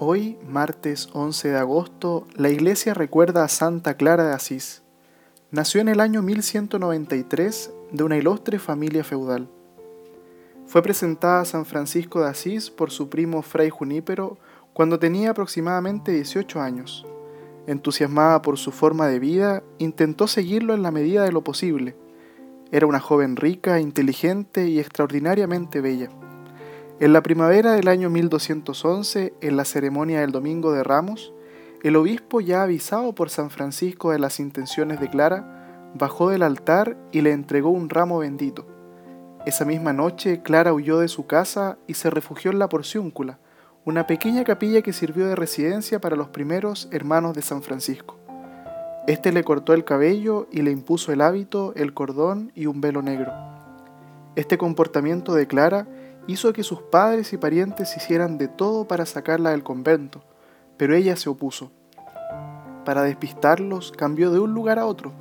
Hoy, martes 11 de agosto, la iglesia recuerda a Santa Clara de Asís. Nació en el año 1193 de una ilustre familia feudal. Fue presentada a San Francisco de Asís por su primo Fray Junípero cuando tenía aproximadamente 18 años. Entusiasmada por su forma de vida, intentó seguirlo en la medida de lo posible. Era una joven rica, inteligente y extraordinariamente bella. En la primavera del año 1211, en la ceremonia del Domingo de Ramos, el obispo, ya avisado por San Francisco de las intenciones de Clara, bajó del altar y le entregó un ramo bendito. Esa misma noche, Clara huyó de su casa y se refugió en la Porciúncula, una pequeña capilla que sirvió de residencia para los primeros hermanos de San Francisco. Este le cortó el cabello y le impuso el hábito, el cordón y un velo negro. Este comportamiento de Clara hizo que sus padres y parientes hicieran de todo para sacarla del convento, pero ella se opuso. Para despistarlos, cambió de un lugar a otro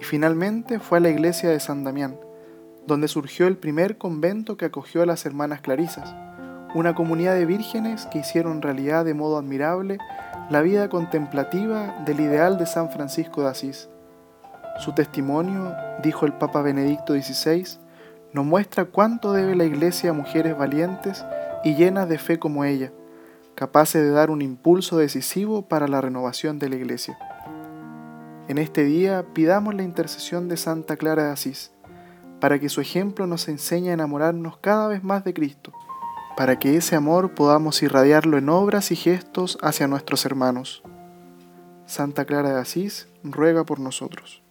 y finalmente fue a la iglesia de San Damián, donde surgió el primer convento que acogió a las hermanas Clarisas, una comunidad de vírgenes que hicieron realidad de modo admirable la vida contemplativa del ideal de San Francisco de Asís. Su testimonio, dijo el Papa Benedicto XVI, nos muestra cuánto debe la Iglesia a mujeres valientes y llenas de fe como ella, capaces de dar un impulso decisivo para la renovación de la Iglesia. En este día pidamos la intercesión de Santa Clara de Asís, para que su ejemplo nos enseñe a enamorarnos cada vez más de Cristo, para que ese amor podamos irradiarlo en obras y gestos hacia nuestros hermanos. Santa Clara de Asís ruega por nosotros.